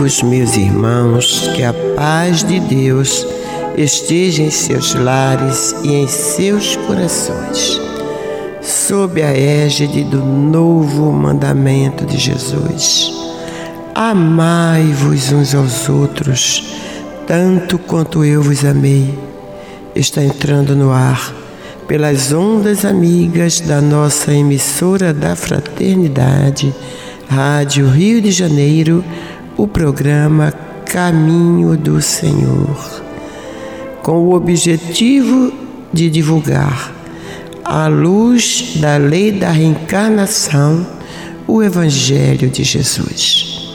Amigos, meus irmãos, que a paz de Deus esteja em seus lares e em seus corações, sob a égide do novo mandamento de Jesus. Amai-vos uns aos outros, tanto quanto eu vos amei. Está entrando no ar pelas ondas amigas da nossa emissora da fraternidade Rádio Rio de Janeiro, o programa Caminho do Senhor, com o objetivo de divulgar, à luz da lei da reencarnação, o Evangelho de Jesus.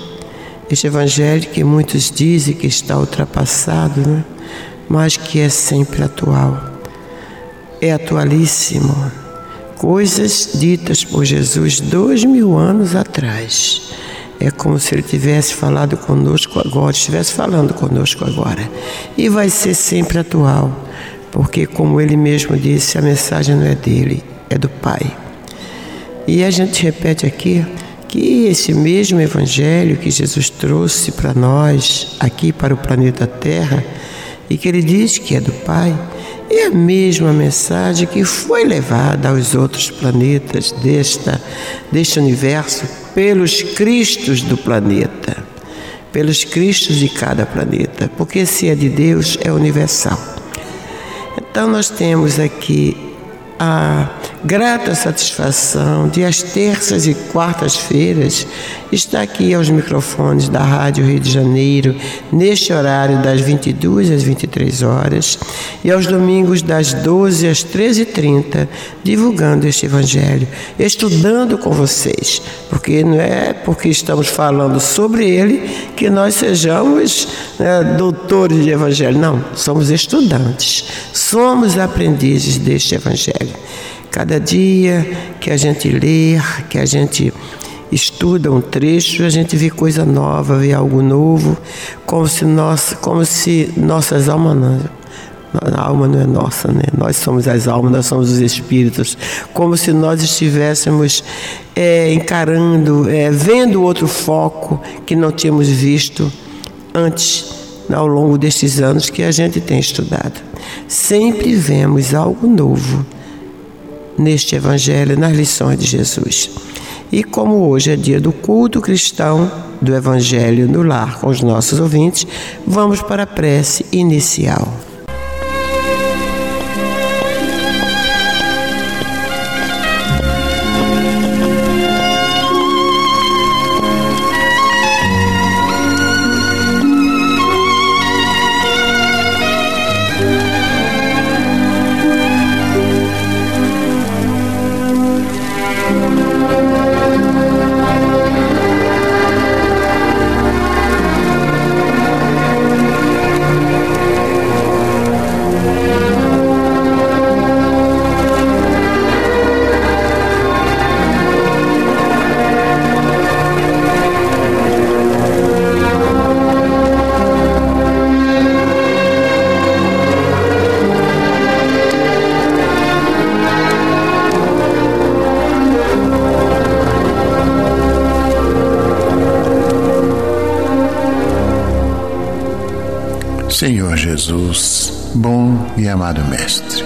Este Evangelho que muitos dizem que está ultrapassado, né? mas que é sempre atual, é atualíssimo coisas ditas por Jesus dois mil anos atrás. É como se ele tivesse falado conosco agora, estivesse falando conosco agora. E vai ser sempre atual, porque, como ele mesmo disse, a mensagem não é dele, é do Pai. E a gente repete aqui que esse mesmo Evangelho que Jesus trouxe para nós, aqui para o planeta Terra, e que ele diz que é do Pai, é a mesma mensagem que foi levada aos outros planetas desta, deste universo pelos Cristos do planeta, pelos Cristos de cada planeta, porque se é de Deus, é universal. Então nós temos aqui a grata satisfação de às terças e quartas-feiras estar aqui aos microfones da Rádio Rio de Janeiro, neste horário das 22 às 23 horas, e aos domingos das 12 às 13h30, divulgando este Evangelho, estudando com vocês, porque não é porque estamos falando sobre ele que nós sejamos né, doutores de Evangelho, não, somos estudantes, somos aprendizes deste Evangelho. Cada dia que a gente lê, que a gente estuda um trecho, a gente vê coisa nova, vê algo novo, como se, nossa, como se nossas almas não, a alma não é nossa, né? Nós somos as almas, nós somos os espíritos. Como se nós estivéssemos é, encarando, é, vendo outro foco que não tínhamos visto antes, ao longo destes anos que a gente tem estudado. Sempre vemos algo novo neste Evangelho, nas lições de Jesus. E como hoje é dia do culto cristão do Evangelho no lar com os nossos ouvintes, vamos para a prece inicial. Jesus, bom e amado Mestre,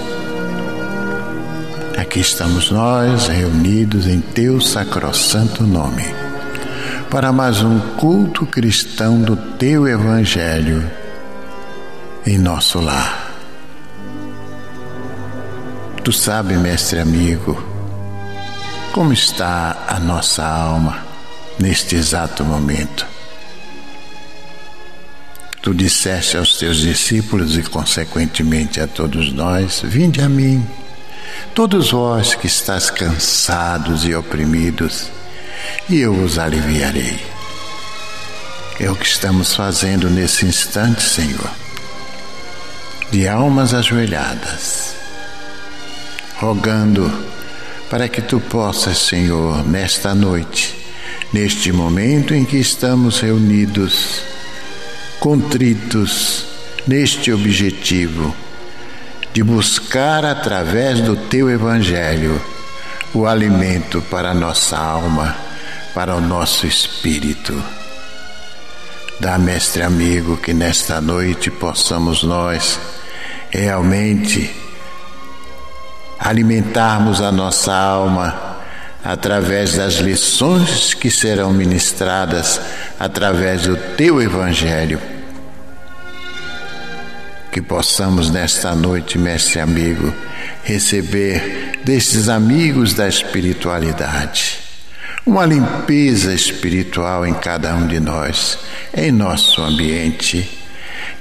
aqui estamos nós reunidos em Teu sacrossanto nome para mais um culto cristão do Teu Evangelho em nosso lar. Tu sabe, Mestre amigo, como está a nossa alma neste exato momento Tu disseste aos teus discípulos e, consequentemente, a todos nós: Vinde a mim, todos vós que estáis cansados e oprimidos, e eu vos aliviarei. É o que estamos fazendo nesse instante, Senhor, de almas ajoelhadas, rogando para que tu possas, Senhor, nesta noite, neste momento em que estamos reunidos, contritos neste objetivo de buscar através do teu Evangelho o alimento para a nossa alma, para o nosso espírito. Dá, mestre amigo, que nesta noite possamos nós realmente alimentarmos a nossa alma através das lições que serão ministradas através do teu Evangelho. Que possamos nesta noite, mestre amigo, receber destes amigos da espiritualidade uma limpeza espiritual em cada um de nós, em nosso ambiente.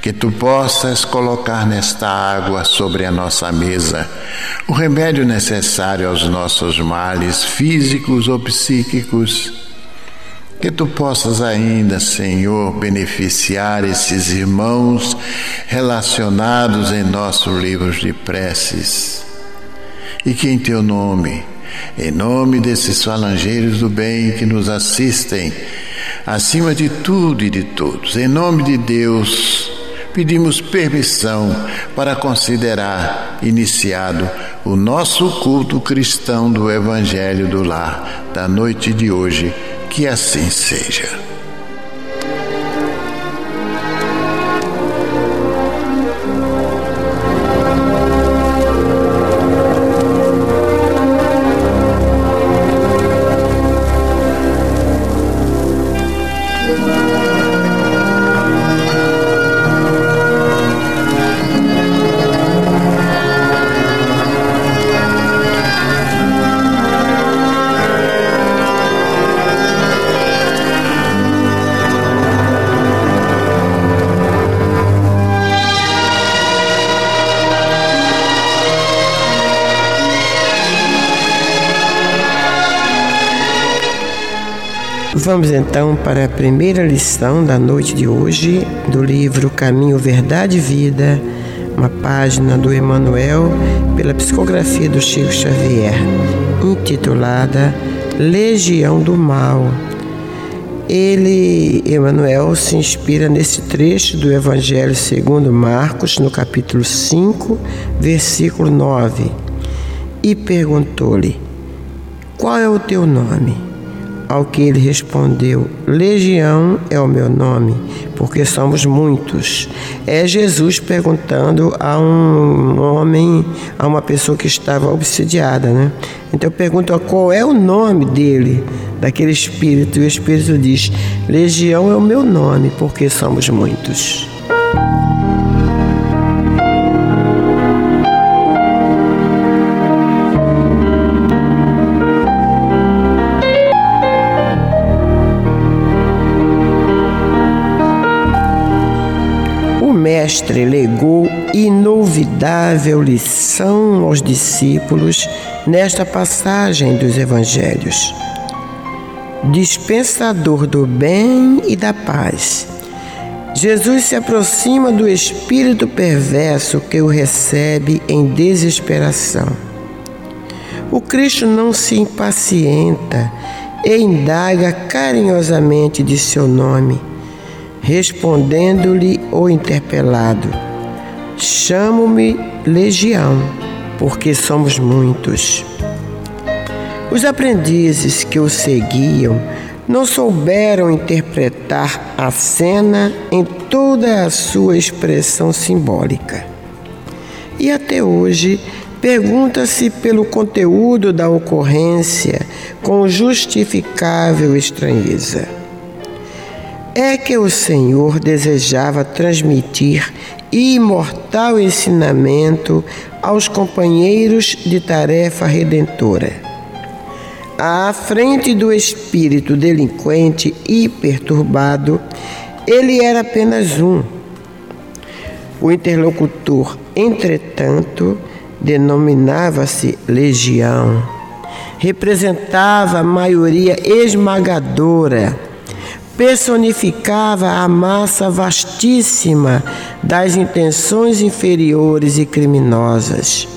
Que tu possas colocar nesta água sobre a nossa mesa o remédio necessário aos nossos males físicos ou psíquicos que tu possas ainda, Senhor, beneficiar esses irmãos relacionados em nossos livros de preces. E que em teu nome, em nome desses falangeiros do bem que nos assistem, acima de tudo e de todos, em nome de Deus, pedimos permissão para considerar iniciado o nosso culto cristão do Evangelho do Lar da noite de hoje que assim seja. Vamos então para a primeira lição da noite de hoje do livro Caminho, Verdade e Vida, uma página do Emmanuel pela psicografia do Chico Xavier, intitulada Legião do Mal. Ele, Emmanuel, se inspira nesse trecho do Evangelho segundo Marcos, no capítulo 5, versículo 9, e perguntou-lhe: Qual é o teu nome? Ao que ele respondeu: Legião é o meu nome, porque somos muitos. É Jesus perguntando a um homem, a uma pessoa que estava obsidiada, né? Então pergunta qual é o nome dele, daquele espírito, e o espírito diz: Legião é o meu nome, porque somos muitos. Mestre legou inolvidável lição aos discípulos nesta passagem dos Evangelhos. Dispensador do bem e da paz. Jesus se aproxima do espírito perverso que o recebe em desesperação. O Cristo não se impacienta e indaga carinhosamente de seu nome Respondendo-lhe o interpelado: Chamo-me Legião, porque somos muitos. Os aprendizes que o seguiam não souberam interpretar a cena em toda a sua expressão simbólica. E até hoje, pergunta-se pelo conteúdo da ocorrência com justificável estranheza. É que o Senhor desejava transmitir imortal ensinamento aos companheiros de tarefa redentora. À frente do espírito delinquente e perturbado, ele era apenas um. O interlocutor, entretanto, denominava-se legião. Representava a maioria esmagadora, personificava a massa vastíssima das intenções inferiores e criminosas.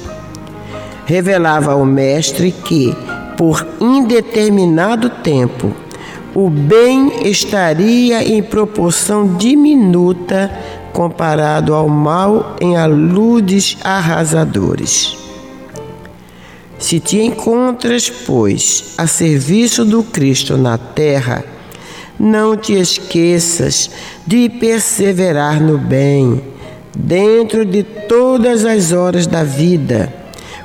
Revelava ao Mestre que, por indeterminado tempo, o bem estaria em proporção diminuta comparado ao mal em aludes arrasadores. Se te encontras, pois, a serviço do Cristo na terra, não te esqueças de perseverar no bem, dentro de todas as horas da vida,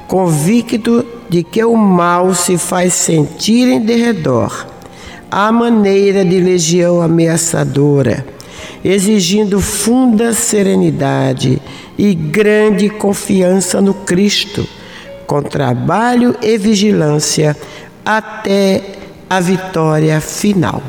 convicto de que o mal se faz sentir em derredor, à maneira de legião ameaçadora exigindo funda serenidade e grande confiança no Cristo, com trabalho e vigilância até a vitória final.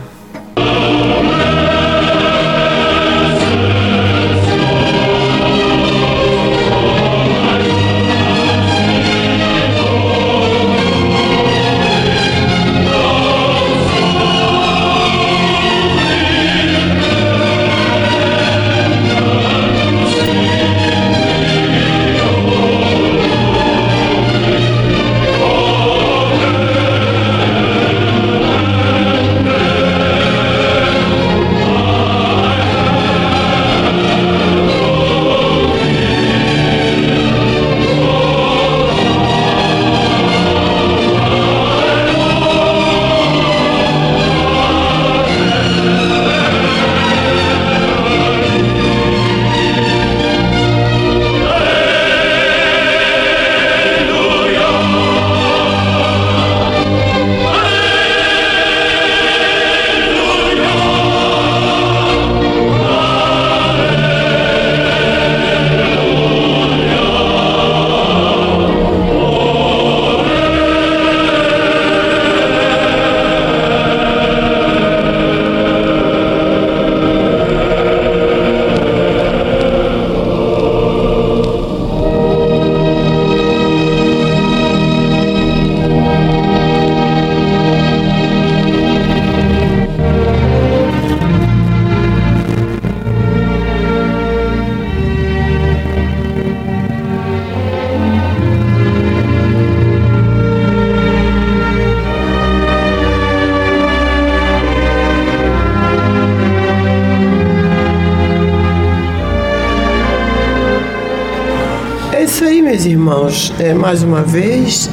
Irmãos, é, mais uma vez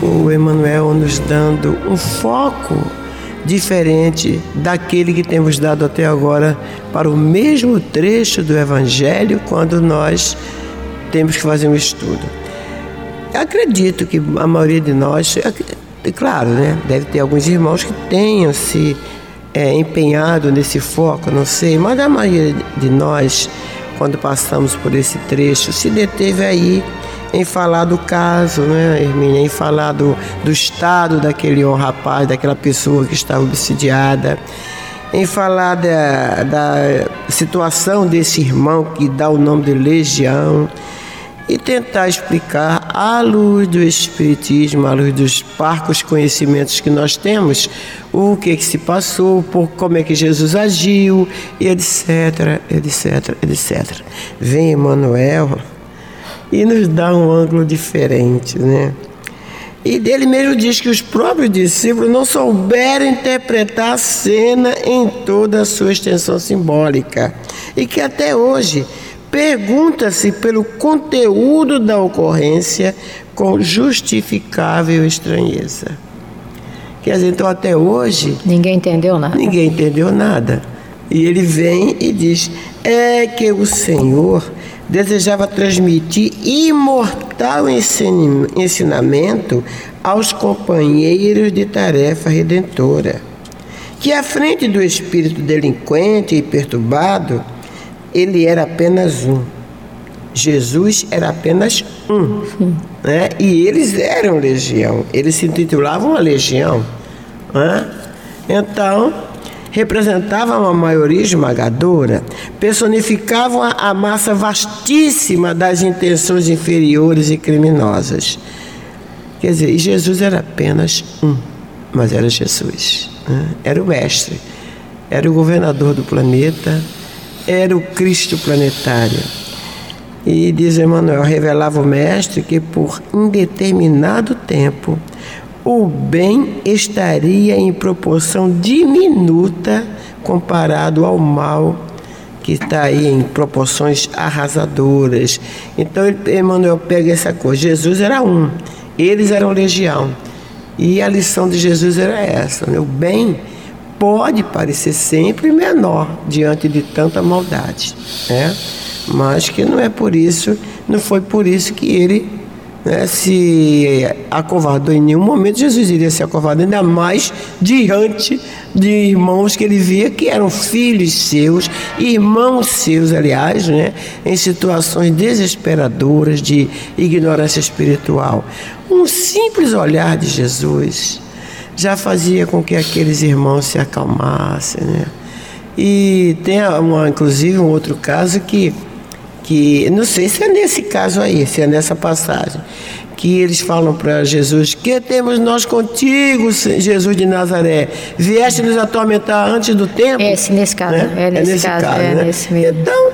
o Emmanuel nos dando um foco diferente daquele que temos dado até agora para o mesmo trecho do Evangelho quando nós temos que fazer um estudo. acredito que a maioria de nós, é, é claro, né, deve ter alguns irmãos que tenham se é, empenhado nesse foco, não sei, mas a maioria de nós, quando passamos por esse trecho, se deteve aí em falar do caso, né, Hermínia, em falar do, do estado daquele rapaz, daquela pessoa que está obsidiada, em falar da, da situação desse irmão que dá o nome de Legião. E tentar explicar à luz do Espiritismo, à luz dos parcos conhecimentos que nós temos, o que, que se passou, por como é que Jesus agiu, e etc, etc, etc. Vem Emmanuel e nos dá um ângulo diferente, né? E dele mesmo diz que os próprios discípulos não souberam interpretar a cena em toda a sua extensão simbólica e que até hoje pergunta-se pelo conteúdo da ocorrência com justificável estranheza. Quer dizer, então até hoje. Ninguém entendeu nada. Ninguém entendeu nada. E ele vem e diz: é que o Senhor desejava transmitir imortal ensinamento aos companheiros de tarefa redentora, que à frente do espírito delinquente e perturbado, ele era apenas um. Jesus era apenas um. Né? E eles eram legião, eles se intitulavam a legião. Né? Então, representavam a maioria esmagadora, personificavam a massa vastíssima das intenções inferiores e criminosas. Quer dizer, Jesus era apenas um, mas era Jesus. Né? Era o mestre, era o governador do planeta, era o Cristo planetário. E diz Emmanuel, revelava o mestre que por indeterminado tempo o bem estaria em proporção diminuta comparado ao mal que está aí em proporções arrasadoras. Então Emmanuel pega essa coisa. Jesus era um, eles eram legião. E a lição de Jesus era essa: né? o bem pode parecer sempre menor diante de tanta maldade, né? mas que não é por isso, não foi por isso que ele né, se acovardou em nenhum momento, Jesus iria se acovardar, ainda mais diante de irmãos que ele via que eram filhos seus, irmãos seus, aliás, né, em situações desesperadoras de ignorância espiritual. Um simples olhar de Jesus já fazia com que aqueles irmãos se acalmassem. Né? E tem, uma, inclusive, um outro caso que que não sei se é nesse caso aí, se é nessa passagem, que eles falam para Jesus: Que temos nós contigo, Jesus de Nazaré? Vieste nos atormentar antes do tempo? É, nesse caso, né? é, nesse é nesse caso, caso é né? nesse mesmo. Então,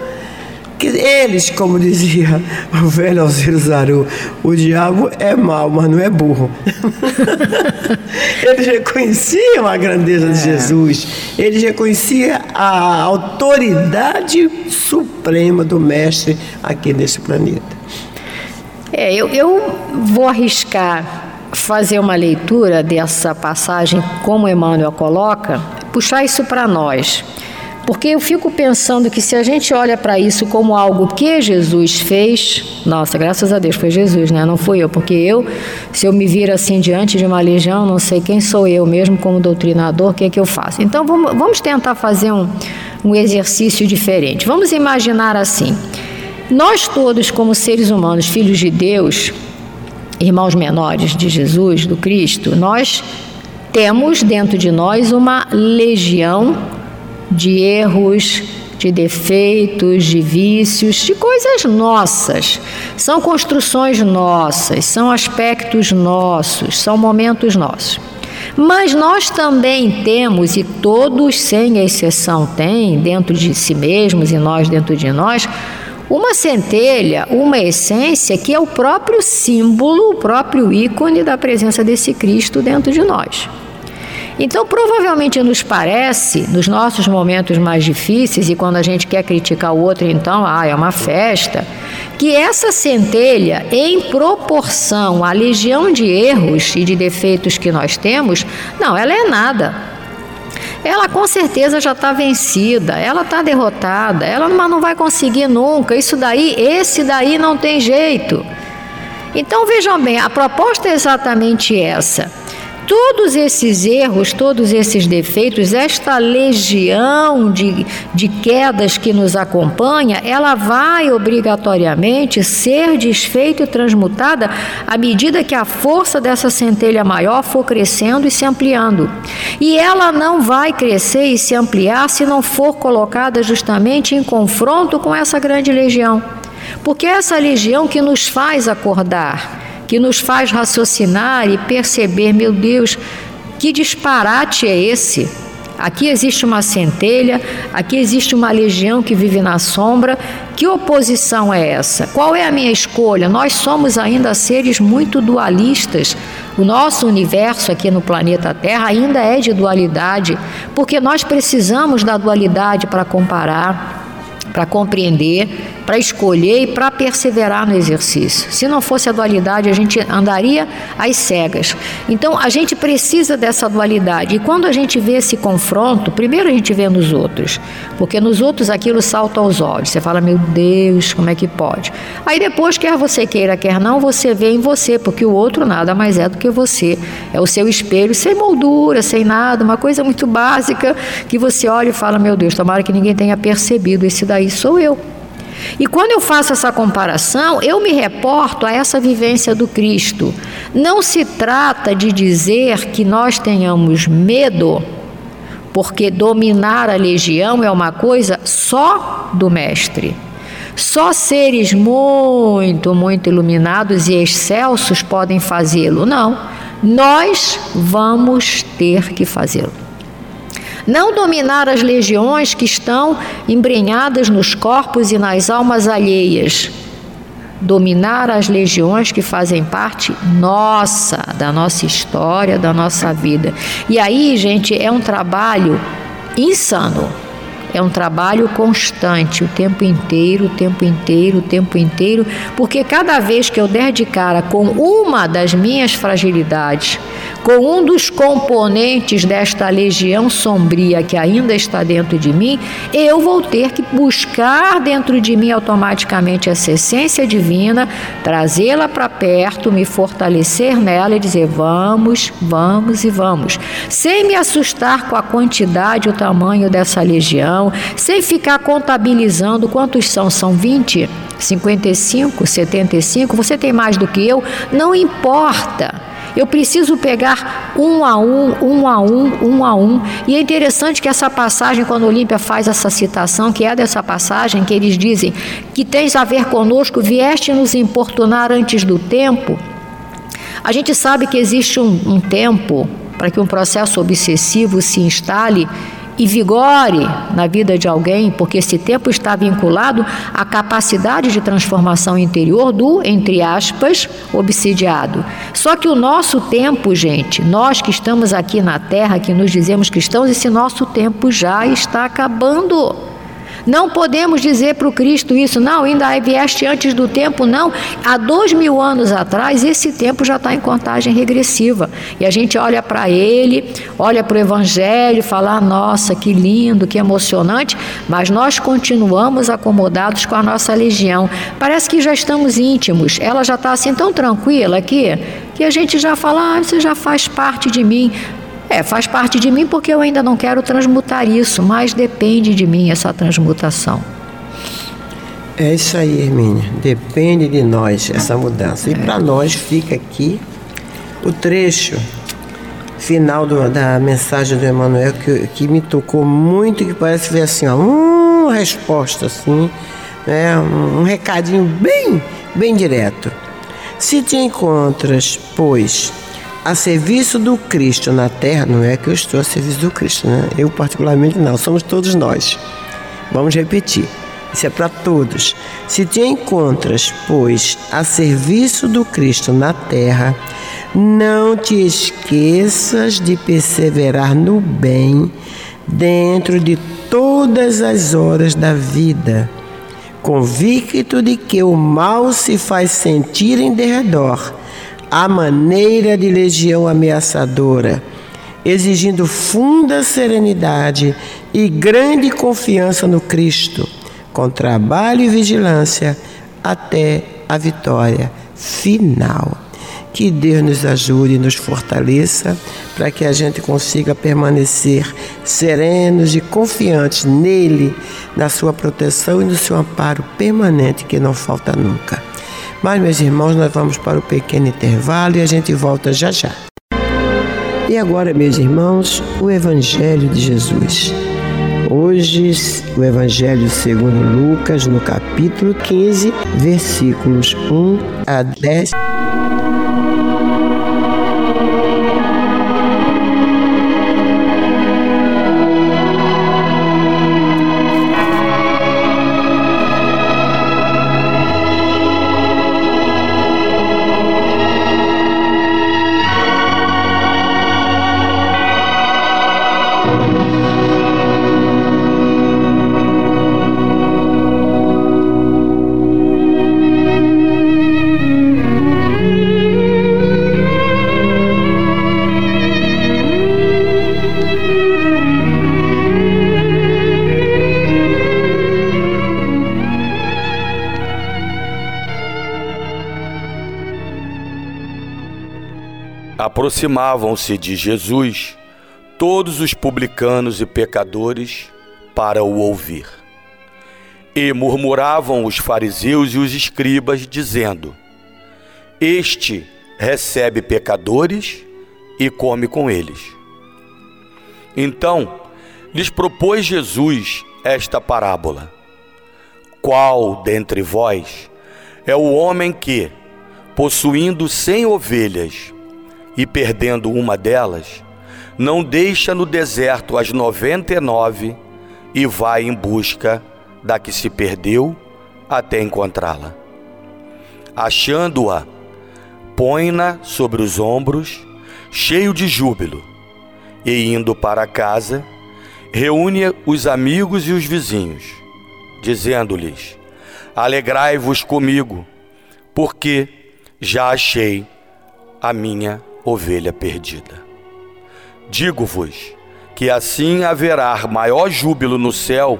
que eles, como dizia o velho Alciro Zaru, o diabo é mau, mas não é burro. eles reconheciam a grandeza de é. Jesus, eles reconheciam a autoridade suprema do Mestre aqui nesse planeta. É, eu, eu vou arriscar fazer uma leitura dessa passagem, como Emmanuel coloca, puxar isso para nós. Porque eu fico pensando que se a gente olha para isso como algo que Jesus fez, nossa, graças a Deus foi Jesus, né? Não fui eu, porque eu, se eu me vir assim diante de uma legião, não sei quem sou eu mesmo como doutrinador, o que é que eu faço. Então vamos, tentar fazer um, um exercício diferente. Vamos imaginar assim: nós todos, como seres humanos, filhos de Deus, irmãos menores de Jesus, do Cristo, nós temos dentro de nós uma legião de erros, de defeitos, de vícios, de coisas nossas. São construções nossas, são aspectos nossos, são momentos nossos. Mas nós também temos, e todos sem exceção têm, dentro de si mesmos e nós dentro de nós, uma centelha, uma essência que é o próprio símbolo, o próprio ícone da presença desse Cristo dentro de nós. Então, provavelmente nos parece, nos nossos momentos mais difíceis, e quando a gente quer criticar o outro, então, ah, é uma festa, que essa centelha, em proporção à legião de erros e de defeitos que nós temos, não, ela é nada. Ela com certeza já está vencida, ela está derrotada, ela não vai conseguir nunca. Isso daí, esse daí não tem jeito. Então vejam bem, a proposta é exatamente essa todos esses erros, todos esses defeitos, esta legião de, de quedas que nos acompanha, ela vai obrigatoriamente ser desfeita e transmutada à medida que a força dessa centelha maior for crescendo e se ampliando. E ela não vai crescer e se ampliar se não for colocada justamente em confronto com essa grande legião. Porque é essa legião que nos faz acordar que nos faz raciocinar e perceber, meu Deus, que disparate é esse? Aqui existe uma centelha, aqui existe uma legião que vive na sombra. Que oposição é essa? Qual é a minha escolha? Nós somos ainda seres muito dualistas. O nosso universo aqui no planeta Terra ainda é de dualidade, porque nós precisamos da dualidade para comparar, para compreender para escolher e para perseverar no exercício. Se não fosse a dualidade, a gente andaria às cegas. Então, a gente precisa dessa dualidade. E quando a gente vê esse confronto, primeiro a gente vê nos outros, porque nos outros aquilo salta aos olhos. Você fala, meu Deus, como é que pode? Aí depois, quer você queira, quer não, você vê em você, porque o outro nada mais é do que você. É o seu espelho, sem moldura, sem nada, uma coisa muito básica que você olha e fala, meu Deus, tomara que ninguém tenha percebido, esse daí sou eu. E quando eu faço essa comparação, eu me reporto a essa vivência do Cristo. Não se trata de dizer que nós tenhamos medo, porque dominar a legião é uma coisa só do Mestre. Só seres muito, muito iluminados e excelsos podem fazê-lo. Não, nós vamos ter que fazê-lo. Não dominar as legiões que estão embrenhadas nos corpos e nas almas alheias. Dominar as legiões que fazem parte nossa, da nossa história, da nossa vida. E aí, gente, é um trabalho insano. É um trabalho constante, o tempo inteiro, o tempo inteiro, o tempo inteiro, porque cada vez que eu der de cara com uma das minhas fragilidades, com um dos componentes desta legião sombria que ainda está dentro de mim, eu vou ter que buscar dentro de mim automaticamente essa essência divina, trazê-la para perto, me fortalecer nela e dizer: vamos, vamos e vamos. Sem me assustar com a quantidade o tamanho dessa legião, sem ficar contabilizando quantos são, são 20, 55, 75, você tem mais do que eu, não importa. Eu preciso pegar um a um, um a um, um a um. E é interessante que essa passagem, quando Olímpia faz essa citação, que é dessa passagem, que eles dizem que tens a ver conosco, vieste nos importunar antes do tempo. A gente sabe que existe um, um tempo para que um processo obsessivo se instale e vigore na vida de alguém, porque esse tempo está vinculado à capacidade de transformação interior do, entre aspas, obsidiado. Só que o nosso tempo, gente, nós que estamos aqui na Terra, que nos dizemos cristãos, esse nosso tempo já está acabando. Não podemos dizer para o Cristo isso, não, ainda vieste antes do tempo, não. Há dois mil anos atrás, esse tempo já está em contagem regressiva. E a gente olha para ele, olha para o Evangelho, fala, nossa, que lindo, que emocionante, mas nós continuamos acomodados com a nossa legião. Parece que já estamos íntimos, ela já está assim tão tranquila aqui, que a gente já fala, ah, você já faz parte de mim. É, faz parte de mim porque eu ainda não quero transmutar isso, mas depende de mim essa transmutação. É isso aí, Hermínia. Depende de nós essa mudança. E é. para nós fica aqui o trecho final do, da mensagem do Emmanuel que, que me tocou muito, que parece ver assim, ó, uma resposta assim, né, um, um recadinho bem, bem direto. Se te encontras, pois, a serviço do Cristo na terra, não é que eu estou a serviço do Cristo, né? Eu particularmente não, somos todos nós. Vamos repetir. Isso é para todos. Se te encontras, pois, a serviço do Cristo na terra, não te esqueças de perseverar no bem dentro de todas as horas da vida, convicto de que o mal se faz sentir em derredor à maneira de legião ameaçadora, exigindo funda serenidade e grande confiança no Cristo, com trabalho e vigilância até a vitória final. Que Deus nos ajude e nos fortaleça para que a gente consiga permanecer serenos e confiantes nele, na sua proteção e no seu amparo permanente que não falta nunca. Mas, meus irmãos, nós vamos para o pequeno intervalo e a gente volta já já. E agora, meus irmãos, o Evangelho de Jesus. Hoje, o Evangelho segundo Lucas, no capítulo 15, versículos 1 a 10. Aproximavam-se de Jesus todos os publicanos e pecadores para o ouvir. E murmuravam os fariseus e os escribas, dizendo: Este recebe pecadores e come com eles. Então lhes propôs Jesus esta parábola: Qual dentre vós é o homem que, possuindo cem ovelhas e perdendo uma delas, não deixa no deserto as noventa e nove e vai em busca da que se perdeu até encontrá-la? Achando-a, põe-na sobre os ombros, cheio de júbilo, e indo para casa, reúne os amigos e os vizinhos, dizendo-lhes: Alegrai-vos comigo, porque já achei a minha ovelha perdida. Digo-vos que assim haverá maior júbilo no céu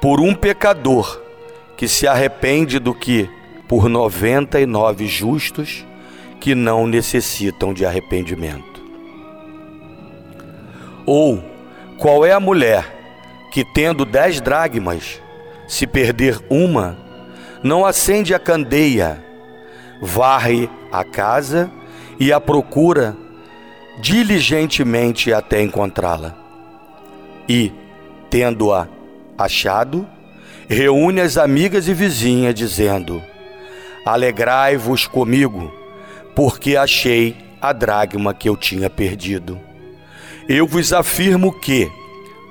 por um pecador que se arrepende do que por noventa e nove justos que não necessitam de arrependimento. Ou qual é a mulher que, tendo dez dragmas, se perder uma, não acende a candeia, varre a casa e a procura diligentemente até encontrá-la? E, tendo-a achado, reúne as amigas e vizinhas, dizendo: Alegrai-vos comigo porque achei a dragma que eu tinha perdido. Eu vos afirmo que,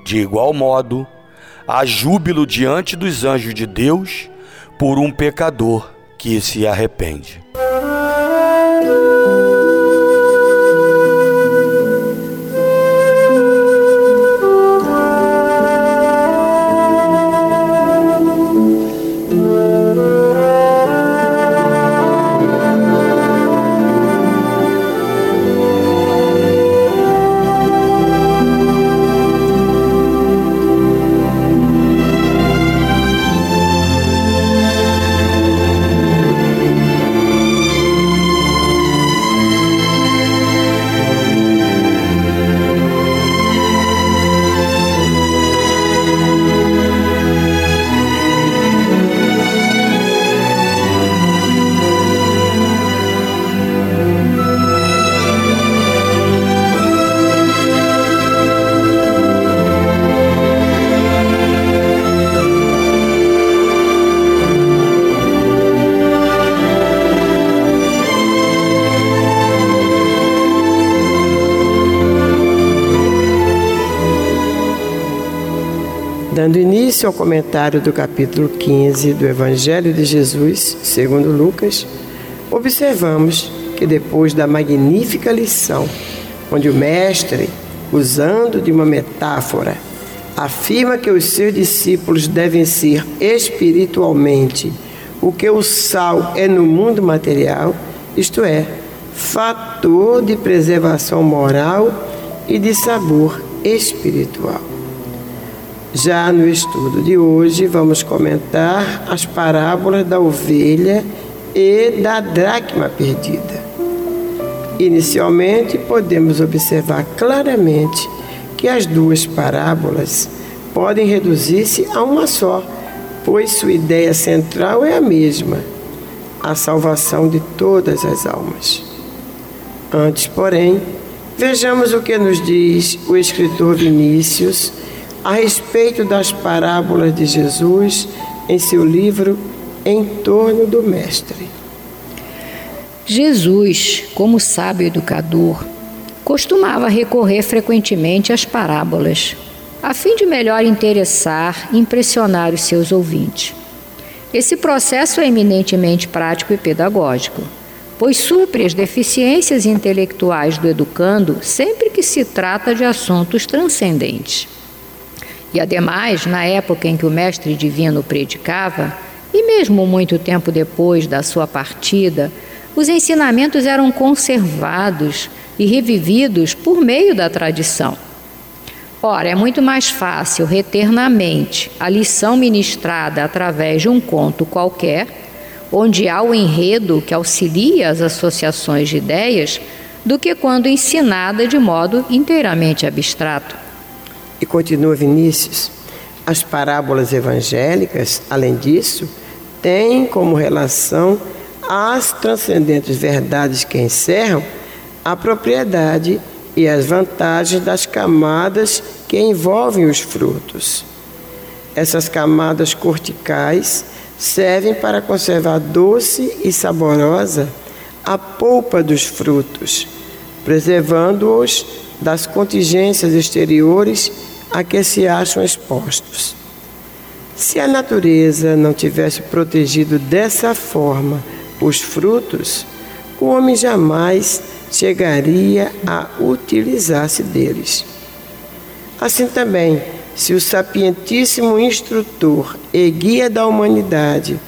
de igual modo, há júbilo diante dos anjos de Deus por um pecador que se arrepende. Ao comentário do capítulo 15 do Evangelho de Jesus, segundo Lucas, observamos que depois da magnífica lição, onde o mestre, usando de uma metáfora, afirma que os seus discípulos devem ser espiritualmente o que o sal é no mundo material, isto é, fator de preservação moral e de sabor espiritual. Já no estudo de hoje, vamos comentar as parábolas da ovelha e da dracma perdida. Inicialmente, podemos observar claramente que as duas parábolas podem reduzir-se a uma só, pois sua ideia central é a mesma: a salvação de todas as almas. Antes, porém, vejamos o que nos diz o escritor Vinícius a respeito das parábolas de Jesus em seu livro Em torno do Mestre. Jesus, como sábio educador, costumava recorrer frequentemente às parábolas, a fim de melhor interessar e impressionar os seus ouvintes. Esse processo é eminentemente prático e pedagógico, pois supre as deficiências intelectuais do educando sempre que se trata de assuntos transcendentes. E ademais, na época em que o Mestre Divino predicava, e mesmo muito tempo depois da sua partida, os ensinamentos eram conservados e revividos por meio da tradição. Ora, é muito mais fácil reter na mente a lição ministrada através de um conto qualquer, onde há o enredo que auxilia as associações de ideias, do que quando ensinada de modo inteiramente abstrato. E continua Vinícius: as parábolas evangélicas, além disso, têm como relação as transcendentes verdades que encerram a propriedade e as vantagens das camadas que envolvem os frutos. Essas camadas corticais servem para conservar doce e saborosa a polpa dos frutos, preservando-os das contingências exteriores a que se acham expostos. Se a natureza não tivesse protegido dessa forma os frutos, o homem jamais chegaria a utilizar-se deles. Assim também, se o sapientíssimo instrutor e guia da humanidade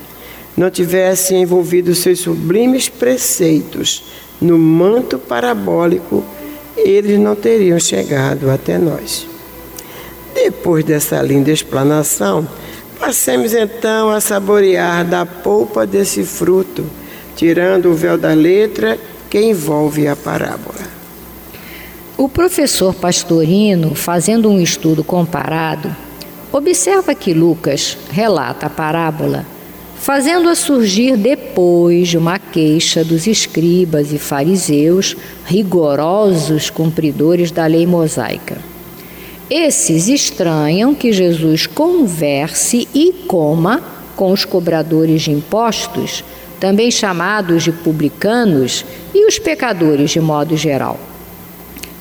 não tivesse envolvido seus sublimes preceitos no manto parabólico, eles não teriam chegado até nós. Depois dessa linda explanação, passemos então a saborear da polpa desse fruto, tirando o véu da letra que envolve a parábola. O professor Pastorino, fazendo um estudo comparado, observa que Lucas relata a parábola fazendo-a surgir depois de uma queixa dos escribas e fariseus, rigorosos cumpridores da lei mosaica. Esses estranham que Jesus converse e coma com os cobradores de impostos, também chamados de publicanos, e os pecadores de modo geral.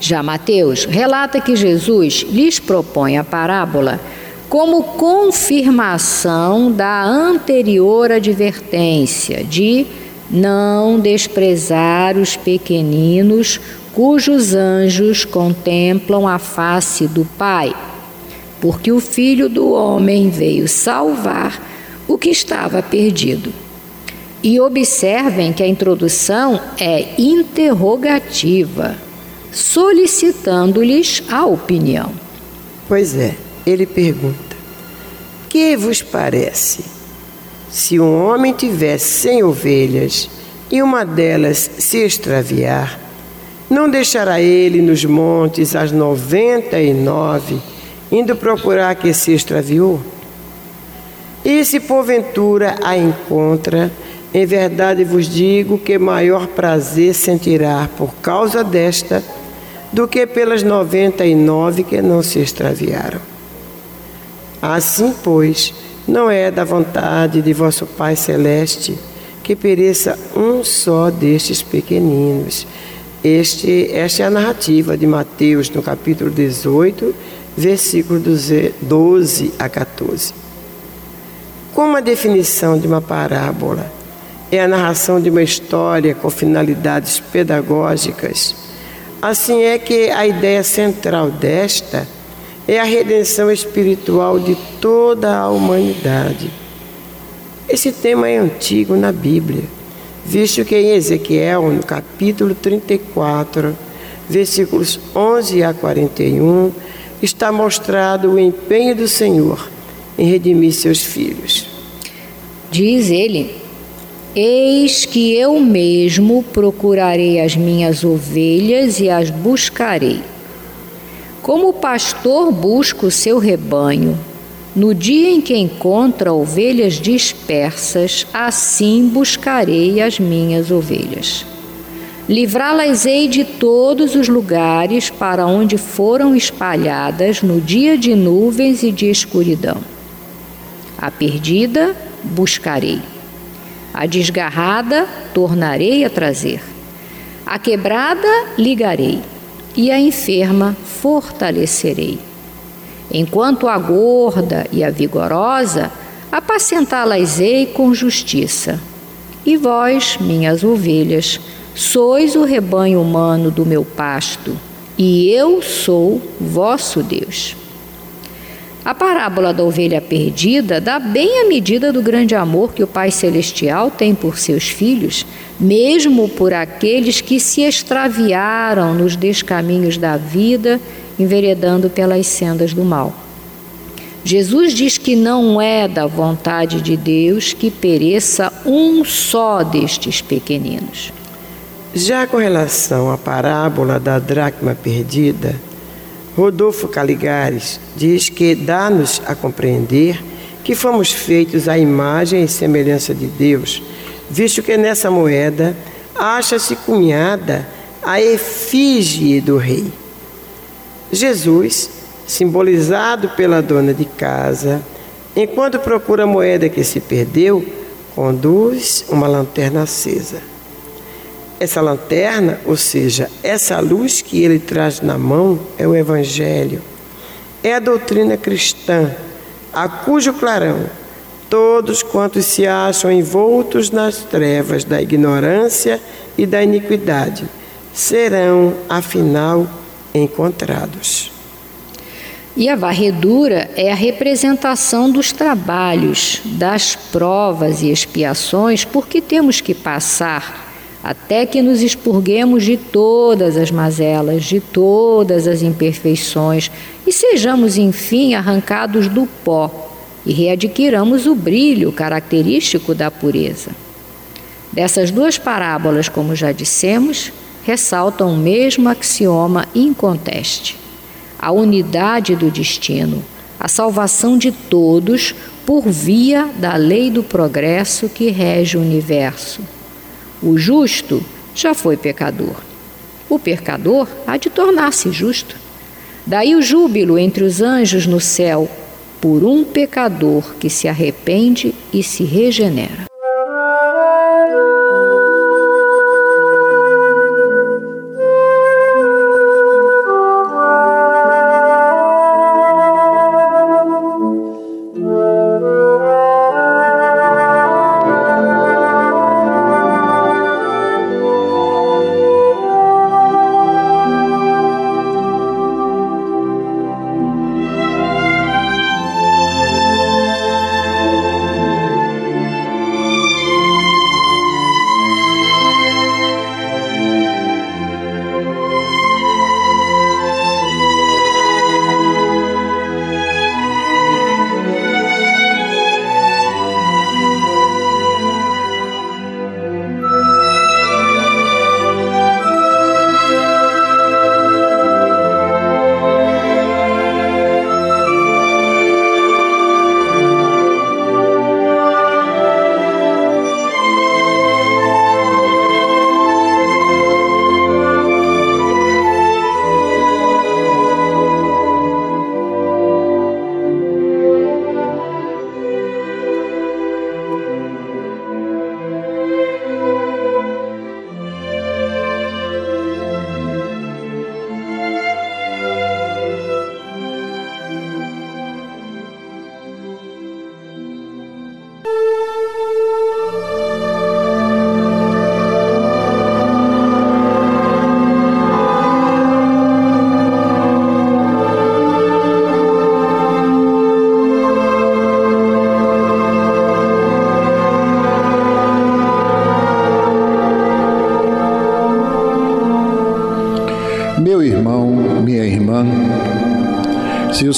Já Mateus relata que Jesus lhes propõe a parábola como confirmação da anterior advertência de não desprezar os pequeninos cujos anjos contemplam a face do Pai, porque o Filho do Homem veio salvar o que estava perdido. E observem que a introdução é interrogativa solicitando-lhes a opinião. Pois é, ele pergunta: Que vos parece? Se um homem tiver cem ovelhas e uma delas se extraviar, não deixará ele nos montes as noventa e nove, indo procurar que se extraviou? E se porventura a encontra, em verdade vos digo que maior prazer sentirá por causa desta do que pelas noventa e nove que não se extraviaram. Assim, pois, não é da vontade de vosso Pai Celeste que pereça um só destes pequeninos. Este, esta é a narrativa de Mateus, no capítulo 18, versículo 12 a 14. Como a definição de uma parábola é a narração de uma história com finalidades pedagógicas, Assim é que a ideia central desta é a redenção espiritual de toda a humanidade. Esse tema é antigo na Bíblia, visto que em Ezequiel, no capítulo 34, versículos 11 a 41, está mostrado o empenho do Senhor em redimir seus filhos. Diz ele: Eis que eu mesmo procurarei as minhas ovelhas e as buscarei. Como o pastor busca o seu rebanho, no dia em que encontra ovelhas dispersas, assim buscarei as minhas ovelhas. Livrá-las-ei de todos os lugares para onde foram espalhadas no dia de nuvens e de escuridão. A perdida buscarei a desgarrada tornarei a trazer. A quebrada ligarei, e a enferma fortalecerei. Enquanto a gorda e a vigorosa, apacentá-las-ei com justiça. E vós, minhas ovelhas, sois o rebanho humano do meu pasto, e eu sou vosso Deus. A parábola da ovelha perdida dá bem a medida do grande amor que o Pai Celestial tem por seus filhos, mesmo por aqueles que se extraviaram nos descaminhos da vida, enveredando pelas sendas do mal. Jesus diz que não é da vontade de Deus que pereça um só destes pequeninos. Já com relação à parábola da dracma perdida, Rodolfo Caligares diz que dá-nos a compreender que fomos feitos à imagem e semelhança de Deus, visto que nessa moeda acha-se cunhada a efígie do rei. Jesus, simbolizado pela dona de casa, enquanto procura a moeda que se perdeu, conduz uma lanterna acesa. Essa lanterna, ou seja, essa luz que ele traz na mão, é o Evangelho. É a doutrina cristã, a cujo clarão todos quantos se acham envoltos nas trevas da ignorância e da iniquidade serão, afinal, encontrados. E a varredura é a representação dos trabalhos, das provas e expiações por que temos que passar até que nos expurguemos de todas as mazelas, de todas as imperfeições e sejamos, enfim, arrancados do pó e readquiramos o brilho característico da pureza. Dessas duas parábolas, como já dissemos, ressaltam o mesmo axioma inconteste: a unidade do destino, a salvação de todos por via da lei do progresso que rege o universo o justo já foi pecador. O pecador há de tornar-se justo. Daí o júbilo entre os anjos no céu por um pecador que se arrepende e se regenera.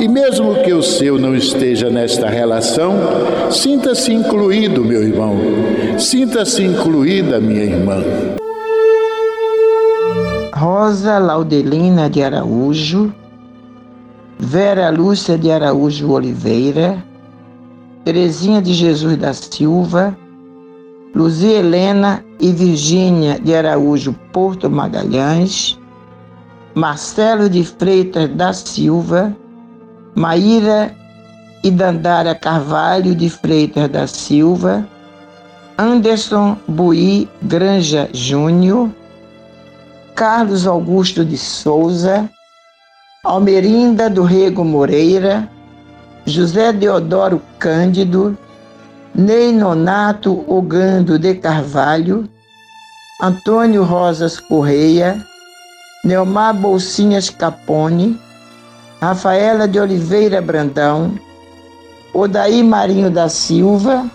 e, mesmo que o seu não esteja nesta relação, sinta-se incluído, meu irmão, sinta-se incluída, minha irmã. Rosa Laudelina de Araújo, Vera Lúcia de Araújo Oliveira, Terezinha de Jesus da Silva, Luzia Helena e Virgínia de Araújo Porto Magalhães, Marcelo de Freitas da Silva, Maíra e Dandara Carvalho de Freitas da Silva, Anderson Buí Granja Júnior, Carlos Augusto de Souza, Almerinda do Rego Moreira, José Deodoro Cândido, Ney Nonato Ogando de Carvalho, Antônio Rosas Correia, Neomar Bolsinhas Capone, Rafaela de Oliveira Brandão, Odaí Marinho da Silva,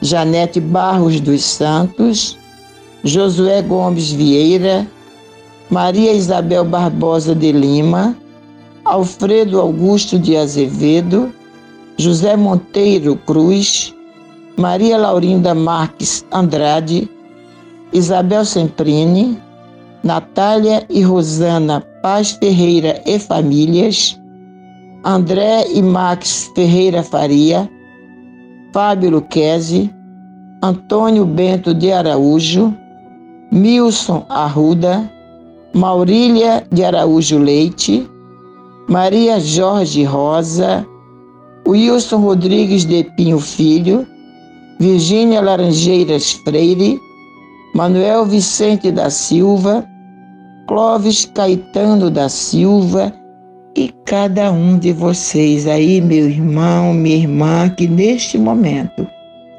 Janete Barros dos Santos, Josué Gomes Vieira, Maria Isabel Barbosa de Lima, Alfredo Augusto de Azevedo, José Monteiro Cruz, Maria Laurinda Marques Andrade, Isabel Semprini, Natália e Rosana Paz Ferreira e Famílias, André e Max Ferreira Faria, Fábio Luquezzi, Antônio Bento de Araújo, Milson Arruda, Maurília de Araújo Leite, Maria Jorge Rosa, Wilson Rodrigues de Pinho Filho, Virgínia Laranjeiras Freire, Manuel Vicente da Silva, Clóvis Caetano da Silva e cada um de vocês aí, meu irmão, minha irmã, que neste momento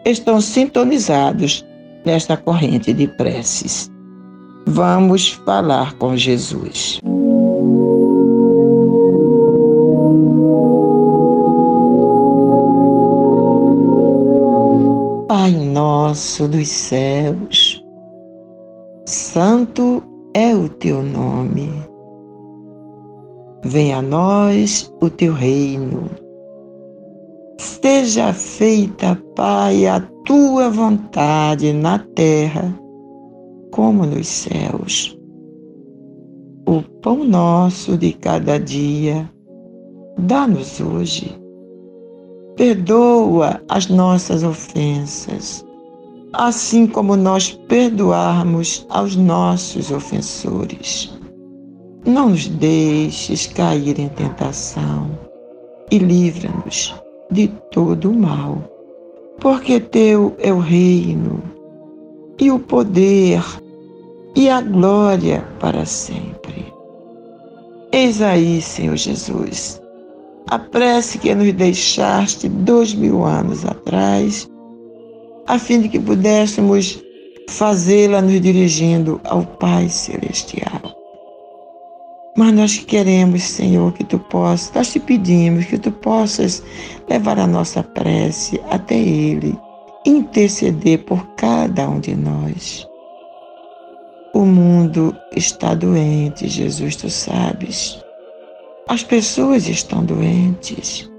estão sintonizados nesta corrente de preces. Vamos falar com Jesus. Pai nosso dos céus, santo é o teu nome. Venha a nós o teu reino. Seja feita, Pai, a tua vontade na terra como nos céus. O pão nosso de cada dia, dá-nos hoje Perdoa as nossas ofensas, assim como nós perdoarmos aos nossos ofensores. Não nos deixes cair em tentação e livra-nos de todo o mal, porque teu é o reino e o poder e a glória para sempre. Eis aí, Senhor Jesus a prece que nos deixaste dois mil anos atrás, a fim de que pudéssemos fazê-la nos dirigindo ao Pai Celestial. Mas nós queremos, Senhor, que tu possas, nós te pedimos que tu possas levar a nossa prece até Ele, interceder por cada um de nós. O mundo está doente, Jesus, tu sabes. As pessoas estão doentes.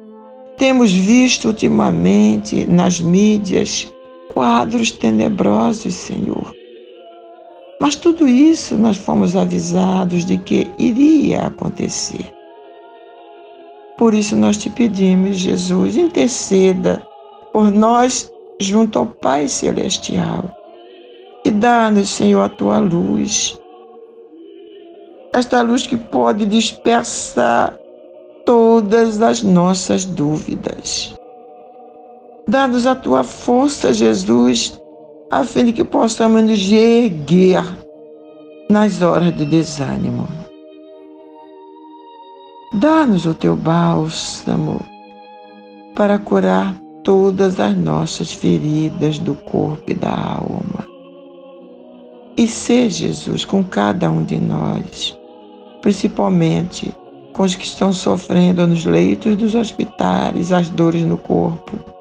Temos visto ultimamente nas mídias quadros tenebrosos, Senhor. Mas tudo isso nós fomos avisados de que iria acontecer. Por isso nós te pedimos, Jesus, interceda por nós junto ao Pai Celestial e dá-nos, Senhor, a tua luz esta luz que pode dispersar todas as nossas dúvidas. Dá-nos a tua força, Jesus, a fim de que possamos nos erguer nas horas de desânimo. Dá-nos o teu bálsamo para curar todas as nossas feridas do corpo e da alma. E ser Jesus com cada um de nós, principalmente com os que estão sofrendo nos leitos dos hospitais, as dores no corpo.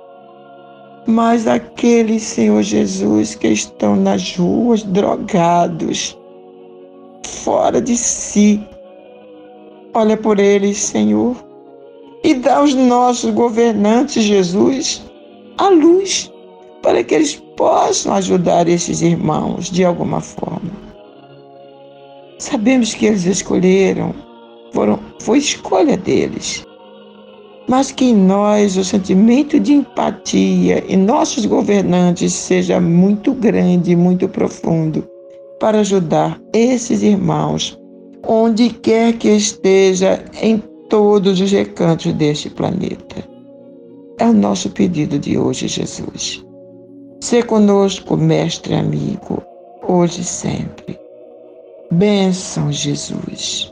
Mas aqueles, Senhor Jesus, que estão nas ruas drogados, fora de si, olha por eles, Senhor, e dá aos nossos governantes, Jesus, a luz para que eles possam ajudar esses irmãos de alguma forma. Sabemos que eles escolheram, foram, foi escolha deles. Mas que em nós o sentimento de empatia em nossos governantes seja muito grande, muito profundo, para ajudar esses irmãos, onde quer que esteja em todos os recantos deste planeta. É o nosso pedido de hoje, Jesus. Ser conosco, mestre amigo, hoje e sempre. Bênção, Jesus.